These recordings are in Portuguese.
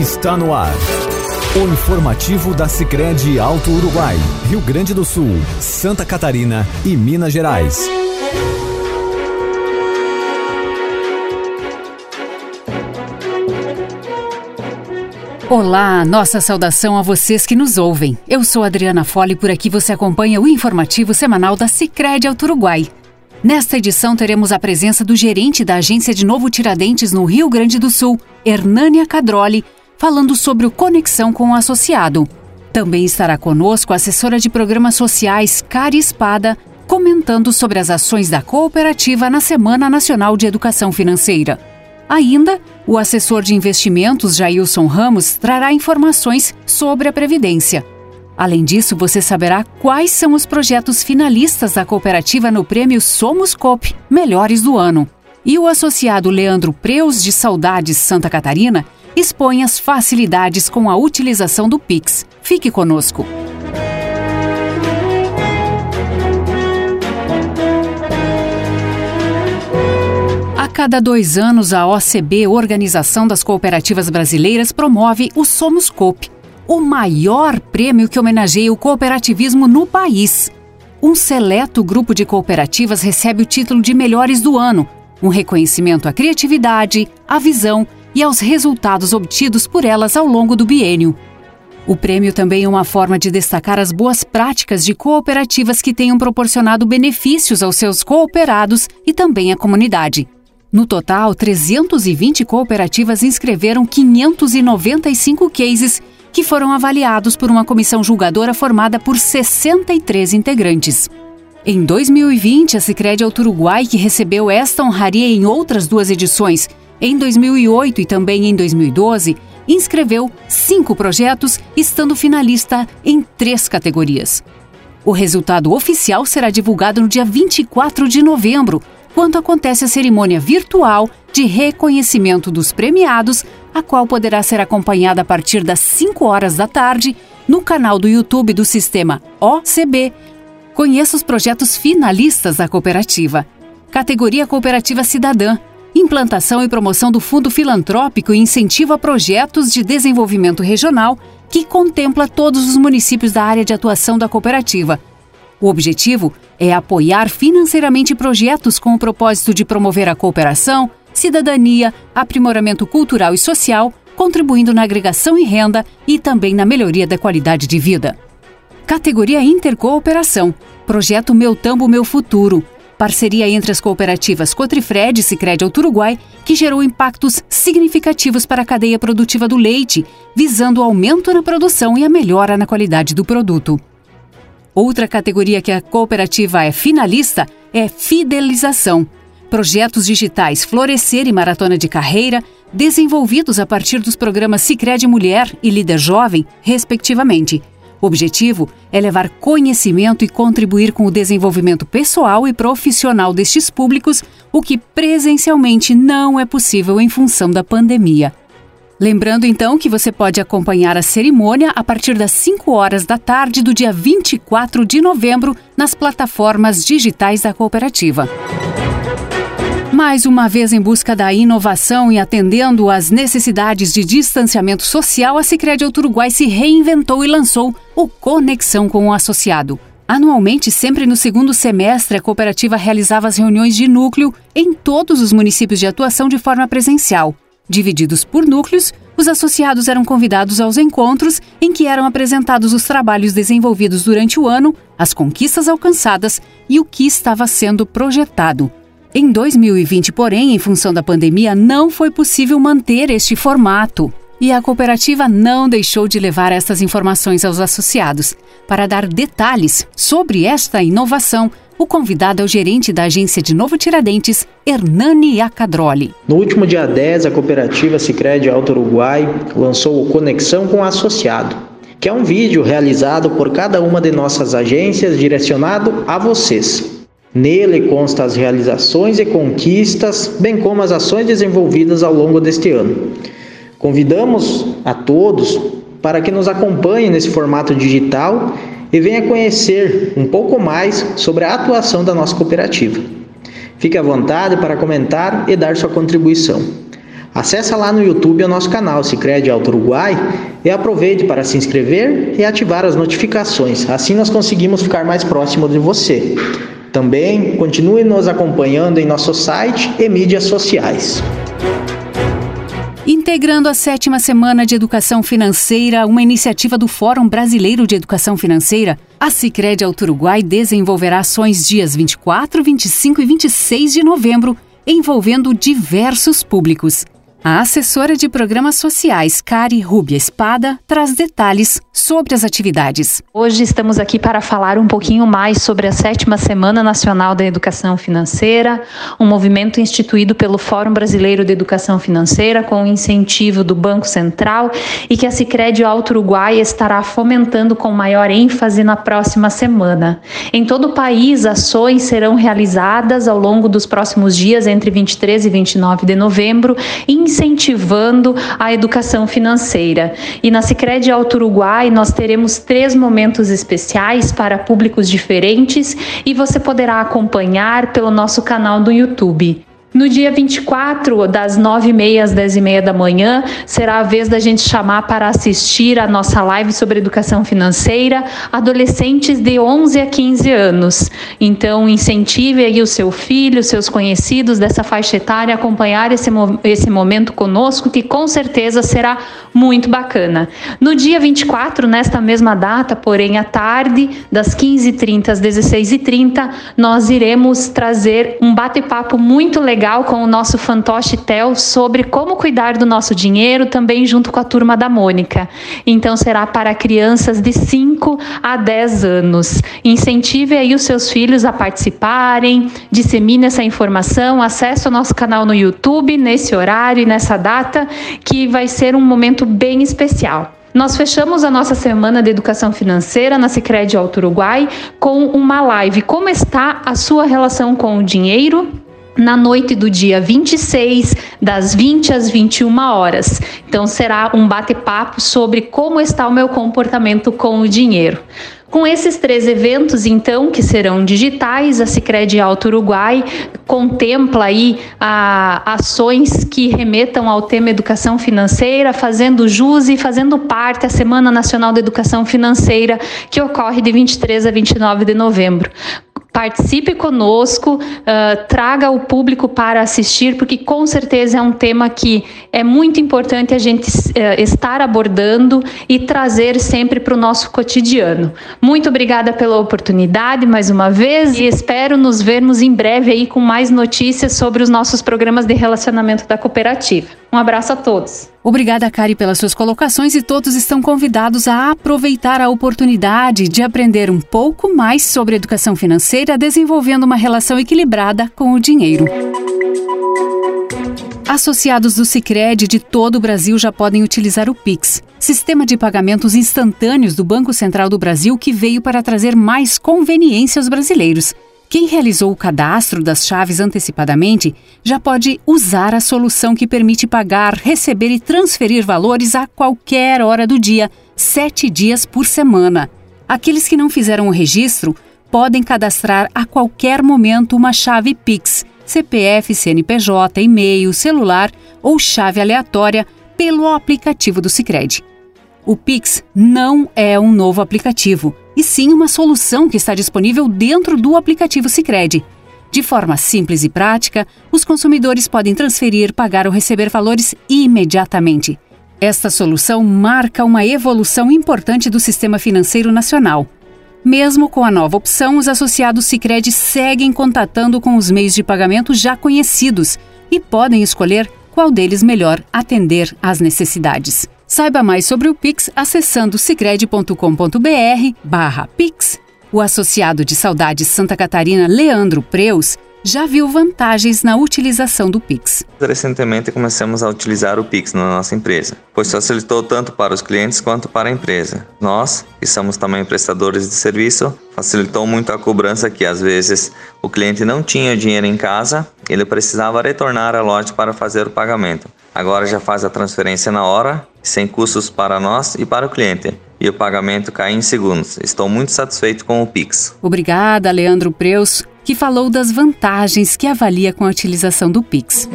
está no ar. O informativo da Sicredi Alto Uruguai, Rio Grande do Sul, Santa Catarina e Minas Gerais. Olá, nossa saudação a vocês que nos ouvem. Eu sou Adriana Fole e por aqui você acompanha o informativo semanal da Sicredi Alto Uruguai. Nesta edição teremos a presença do gerente da agência de Novo Tiradentes no Rio Grande do Sul, Hernânia Cadroli, falando sobre o Conexão com o Associado. Também estará conosco a assessora de programas sociais, Cari Espada, comentando sobre as ações da cooperativa na Semana Nacional de Educação Financeira. Ainda, o assessor de investimentos, Jailson Ramos, trará informações sobre a Previdência. Além disso, você saberá quais são os projetos finalistas da cooperativa no prêmio Somos Coop Melhores do Ano. E o associado Leandro Preus de Saudades Santa Catarina expõe as facilidades com a utilização do Pix. Fique conosco. A cada dois anos, a OCB, Organização das Cooperativas Brasileiras, promove o Somos Coop o maior prêmio que homenageia o cooperativismo no país. Um seleto grupo de cooperativas recebe o título de Melhores do Ano, um reconhecimento à criatividade, à visão e aos resultados obtidos por elas ao longo do biênio. O prêmio também é uma forma de destacar as boas práticas de cooperativas que tenham proporcionado benefícios aos seus cooperados e também à comunidade. No total, 320 cooperativas inscreveram 595 cases que foram avaliados por uma comissão julgadora formada por 63 integrantes. Em 2020, a Sicredi Alto Uruguai, que recebeu esta honraria em outras duas edições, em 2008 e também em 2012, inscreveu cinco projetos, estando finalista em três categorias. O resultado oficial será divulgado no dia 24 de novembro, quando acontece a cerimônia virtual de reconhecimento dos premiados a qual poderá ser acompanhada a partir das 5 horas da tarde no canal do YouTube do sistema OCB. Conheça os projetos finalistas da cooperativa. Categoria Cooperativa Cidadã. Implantação e promoção do Fundo Filantrópico e incentivo a projetos de desenvolvimento regional que contempla todos os municípios da área de atuação da cooperativa. O objetivo é apoiar financeiramente projetos com o propósito de promover a cooperação, cidadania, aprimoramento cultural e social, contribuindo na agregação e renda e também na melhoria da qualidade de vida. Categoria Intercooperação. Projeto Meu Tambo Meu Futuro. Parceria entre as cooperativas Cotrifred e Sicredi Alto Uruguai, que gerou impactos significativos para a cadeia produtiva do leite, visando o aumento na produção e a melhora na qualidade do produto. Outra categoria que a cooperativa é finalista é Fidelização projetos digitais Florescer e Maratona de Carreira, desenvolvidos a partir dos programas Sicredi Mulher e Líder Jovem, respectivamente. O objetivo é levar conhecimento e contribuir com o desenvolvimento pessoal e profissional destes públicos, o que presencialmente não é possível em função da pandemia. Lembrando então que você pode acompanhar a cerimônia a partir das 5 horas da tarde do dia 24 de novembro nas plataformas digitais da cooperativa. Mais uma vez em busca da inovação e atendendo às necessidades de distanciamento social, a Sicredi Uruguai se reinventou e lançou o Conexão com o Associado. Anualmente, sempre no segundo semestre, a cooperativa realizava as reuniões de núcleo em todos os municípios de atuação de forma presencial. Divididos por núcleos, os associados eram convidados aos encontros em que eram apresentados os trabalhos desenvolvidos durante o ano, as conquistas alcançadas e o que estava sendo projetado. Em 2020, porém, em função da pandemia, não foi possível manter este formato. E a cooperativa não deixou de levar estas informações aos associados. Para dar detalhes sobre esta inovação, o convidado é o gerente da agência de Novo Tiradentes, Hernani Acadroli. No último dia 10, a cooperativa Sicredi Alto Uruguai lançou o Conexão com o Associado, que é um vídeo realizado por cada uma de nossas agências direcionado a vocês. Nele consta as realizações e conquistas, bem como as ações desenvolvidas ao longo deste ano. Convidamos a todos para que nos acompanhem nesse formato digital e venha conhecer um pouco mais sobre a atuação da nossa cooperativa. Fique à vontade para comentar e dar sua contribuição. Acesse lá no YouTube o nosso canal Sicredi Alto Uruguai e aproveite para se inscrever e ativar as notificações. Assim nós conseguimos ficar mais próximo de você. Também continue nos acompanhando em nosso site e mídias sociais. Integrando a sétima semana de educação financeira, uma iniciativa do Fórum Brasileiro de Educação Financeira, a Sicredi Alto Uruguai desenvolverá ações dias 24, 25 e 26 de novembro, envolvendo diversos públicos. A assessora de programas sociais, Cari Rubia Espada, traz detalhes sobre as atividades. Hoje estamos aqui para falar um pouquinho mais sobre a sétima Semana Nacional da Educação Financeira, um movimento instituído pelo Fórum Brasileiro de Educação Financeira com o incentivo do Banco Central e que a Sicredi Alto Uruguai estará fomentando com maior ênfase na próxima semana. Em todo o país, ações serão realizadas ao longo dos próximos dias entre 23 e 29 de novembro, em incentivando a educação financeira. E na Sicredi Alto Uruguai nós teremos três momentos especiais para públicos diferentes e você poderá acompanhar pelo nosso canal do YouTube. No dia 24, das 9h30 às 10h30 da manhã, será a vez da gente chamar para assistir a nossa live sobre educação financeira adolescentes de 11 a 15 anos. Então, incentive aí o seu filho, seus conhecidos dessa faixa etária a acompanhar esse, esse momento conosco, que com certeza será muito bacana. No dia 24, nesta mesma data, porém à tarde, das 15h30 às 16h30, nós iremos trazer um bate-papo muito legal legal com o nosso fantoche Tel sobre como cuidar do nosso dinheiro, também junto com a turma da Mônica. Então será para crianças de 5 a 10 anos. Incentive aí os seus filhos a participarem, dissemine essa informação, acesse o nosso canal no YouTube nesse horário e nessa data, que vai ser um momento bem especial. Nós fechamos a nossa semana de educação financeira na Sicredi Alto Uruguai com uma live. Como está a sua relação com o dinheiro? Na noite do dia 26, das 20 às 21 horas. Então será um bate-papo sobre como está o meu comportamento com o dinheiro. Com esses três eventos, então, que serão digitais, a Sicredi Alto Uruguai contempla aí a, ações que remetam ao tema educação financeira, fazendo jus e fazendo parte da Semana Nacional da Educação Financeira, que ocorre de 23 a 29 de novembro participe conosco, uh, traga o público para assistir, porque com certeza é um tema que é muito importante a gente uh, estar abordando e trazer sempre para o nosso cotidiano. Muito obrigada pela oportunidade mais uma vez e espero nos vermos em breve aí com mais notícias sobre os nossos programas de relacionamento da cooperativa. Um abraço a todos. Obrigada, Kari, pelas suas colocações e todos estão convidados a aproveitar a oportunidade de aprender um pouco mais sobre educação financeira, desenvolvendo uma relação equilibrada com o dinheiro. Associados do Sicredi de todo o Brasil já podem utilizar o Pix, sistema de pagamentos instantâneos do Banco Central do Brasil que veio para trazer mais conveniência aos brasileiros. Quem realizou o cadastro das chaves antecipadamente já pode usar a solução que permite pagar, receber e transferir valores a qualquer hora do dia, sete dias por semana. Aqueles que não fizeram o registro podem cadastrar a qualquer momento uma chave Pix, CPF, CNPJ, e-mail, celular ou chave aleatória pelo aplicativo do Sicredi. O Pix não é um novo aplicativo e sim uma solução que está disponível dentro do aplicativo Sicredi. De forma simples e prática, os consumidores podem transferir, pagar ou receber valores imediatamente. Esta solução marca uma evolução importante do sistema financeiro nacional. Mesmo com a nova opção, os associados Sicredi seguem contatando com os meios de pagamento já conhecidos e podem escolher qual deles melhor atender às necessidades. Saiba mais sobre o Pix acessando cicred.com.br barra Pix. O associado de Saudades Santa Catarina, Leandro Preus, já viu vantagens na utilização do Pix. Recentemente começamos a utilizar o Pix na nossa empresa, pois facilitou tanto para os clientes quanto para a empresa. Nós, que somos também prestadores de serviço, facilitou muito a cobrança que às vezes o cliente não tinha dinheiro em casa, ele precisava retornar à loja para fazer o pagamento. Agora já faz a transferência na hora, sem custos para nós e para o cliente e o pagamento cai em segundos. Estou muito satisfeito com o Pix. Obrigada, Leandro Preus. Que falou das vantagens que avalia com a utilização do Pix.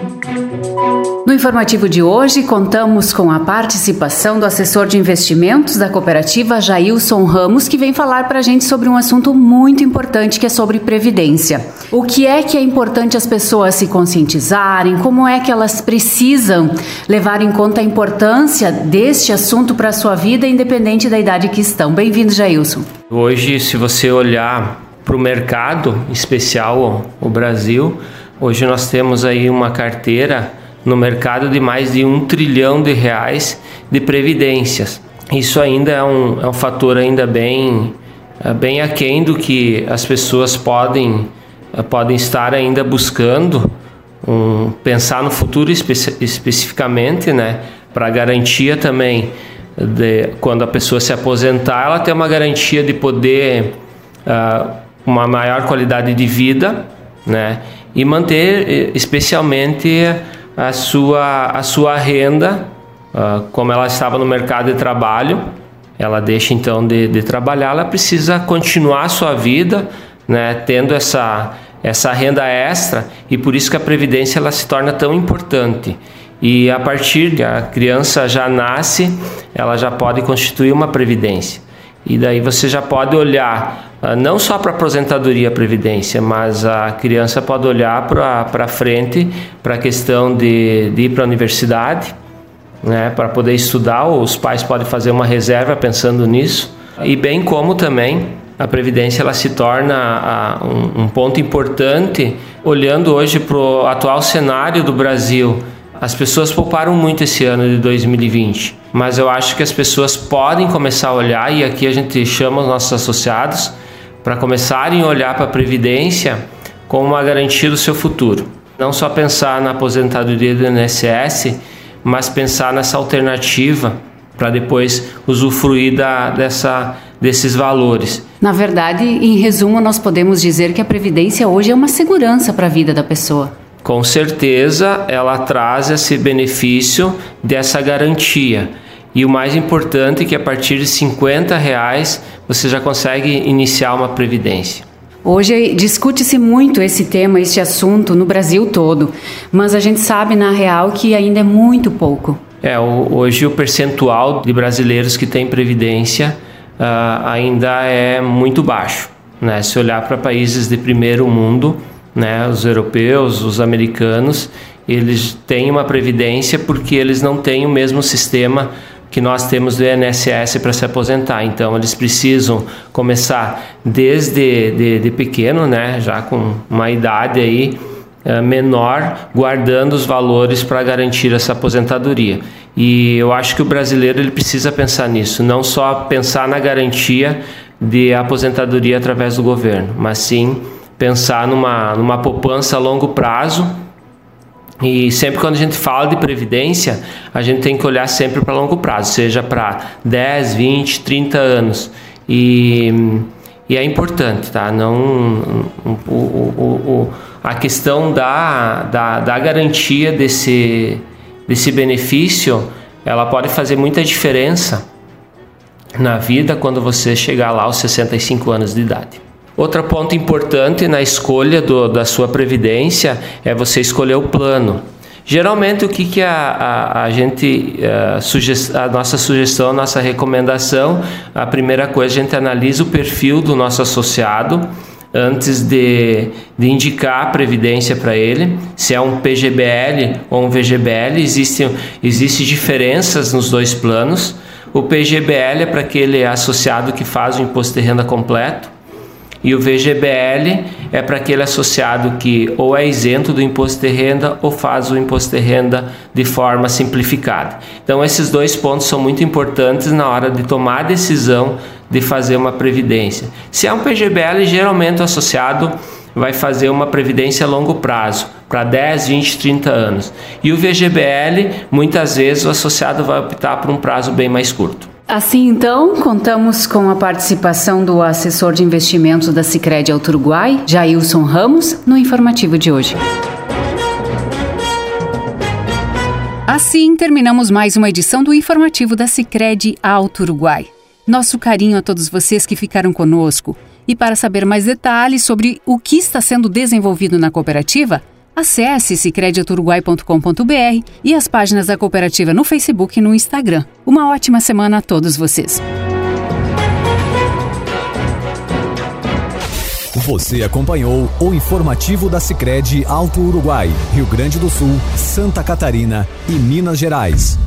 No informativo de hoje, contamos com a participação do assessor de investimentos da cooperativa Jailson Ramos, que vem falar para a gente sobre um assunto muito importante que é sobre previdência. O que é que é importante as pessoas se conscientizarem? Como é que elas precisam levar em conta a importância deste assunto para a sua vida, independente da idade que estão? Bem-vindo, Jailson. Hoje, se você olhar para o mercado, especial o Brasil, hoje nós temos aí uma carteira no mercado de mais de um trilhão de reais de previdências. Isso ainda é um, é um fator ainda bem, é bem aquém do que as pessoas podem, é, podem estar ainda buscando, um, pensar no futuro espe especificamente, né, para garantia também de quando a pessoa se aposentar, ela tem uma garantia de poder uh, uma maior qualidade de vida, né, e manter especialmente a sua, a sua renda, uh, como ela estava no mercado de trabalho, ela deixa então de, de trabalhar, ela precisa continuar a sua vida, né, tendo essa, essa renda extra e por isso que a previdência ela se torna tão importante. E a partir que a criança já nasce, ela já pode constituir uma previdência. E daí você já pode olhar ah, não só para aposentadoria e previdência, mas a criança pode olhar para frente, para a questão de, de ir para a universidade, né, para poder estudar, os pais podem fazer uma reserva pensando nisso, e bem como também a previdência ela se torna a, um, um ponto importante, olhando hoje para o atual cenário do Brasil. As pessoas pouparam muito esse ano de 2020, mas eu acho que as pessoas podem começar a olhar, e aqui a gente chama os nossos associados para começarem a olhar para a previdência como uma garantia do seu futuro. Não só pensar na aposentadoria do INSS, mas pensar nessa alternativa para depois usufruir da, dessa, desses valores. Na verdade, em resumo, nós podemos dizer que a previdência hoje é uma segurança para a vida da pessoa. Com certeza, ela traz esse benefício dessa garantia. E o mais importante é que a partir de 50 reais você já consegue iniciar uma previdência. Hoje discute-se muito esse tema, este assunto no Brasil todo, mas a gente sabe na real que ainda é muito pouco. É, hoje o percentual de brasileiros que têm previdência uh, ainda é muito baixo. Né? Se olhar para países de primeiro mundo, né, os europeus, os americanos, eles têm uma previdência porque eles não têm o mesmo sistema que nós temos do INSS para se aposentar. Então, eles precisam começar desde de, de pequeno, né, já com uma idade aí é, menor, guardando os valores para garantir essa aposentadoria. E eu acho que o brasileiro ele precisa pensar nisso, não só pensar na garantia de aposentadoria através do governo, mas sim pensar numa, numa poupança a longo prazo e sempre quando a gente fala de previdência, a gente tem que olhar sempre para longo prazo, seja para 10, 20, 30 anos. E, e é importante, tá? Não, o, o, o, a questão da, da, da garantia desse, desse benefício, ela pode fazer muita diferença na vida quando você chegar lá aos 65 anos de idade. Outro ponto importante na escolha do, da sua previdência é você escolher o plano. Geralmente, o que, que a, a, a gente, a, eh, a nossa sugestão, a nossa recomendação, a primeira coisa, a gente analisa o perfil do nosso associado antes de, de indicar a previdência para ele, se é um PGBL ou um VGBL, existem existe diferenças nos dois planos. O PGBL é para aquele associado que faz o imposto de renda completo, e o VGBL é para aquele associado que ou é isento do imposto de renda ou faz o imposto de renda de forma simplificada. Então, esses dois pontos são muito importantes na hora de tomar a decisão de fazer uma previdência. Se é um PGBL, geralmente o associado vai fazer uma previdência a longo prazo, para 10, 20, 30 anos. E o VGBL, muitas vezes o associado vai optar por um prazo bem mais curto. Assim, então, contamos com a participação do assessor de investimentos da Sicredi Alto Uruguai, Jailson Ramos, no informativo de hoje. Assim, terminamos mais uma edição do informativo da Sicredi Alto Uruguai. Nosso carinho a todos vocês que ficaram conosco E para saber mais detalhes sobre o que está sendo desenvolvido na cooperativa, acesse sicrediaturuguai.com.br e as páginas da cooperativa no Facebook e no Instagram. Uma ótima semana a todos vocês. Você acompanhou o informativo da Sicredi Alto Uruguai, Rio Grande do Sul, Santa Catarina e Minas Gerais.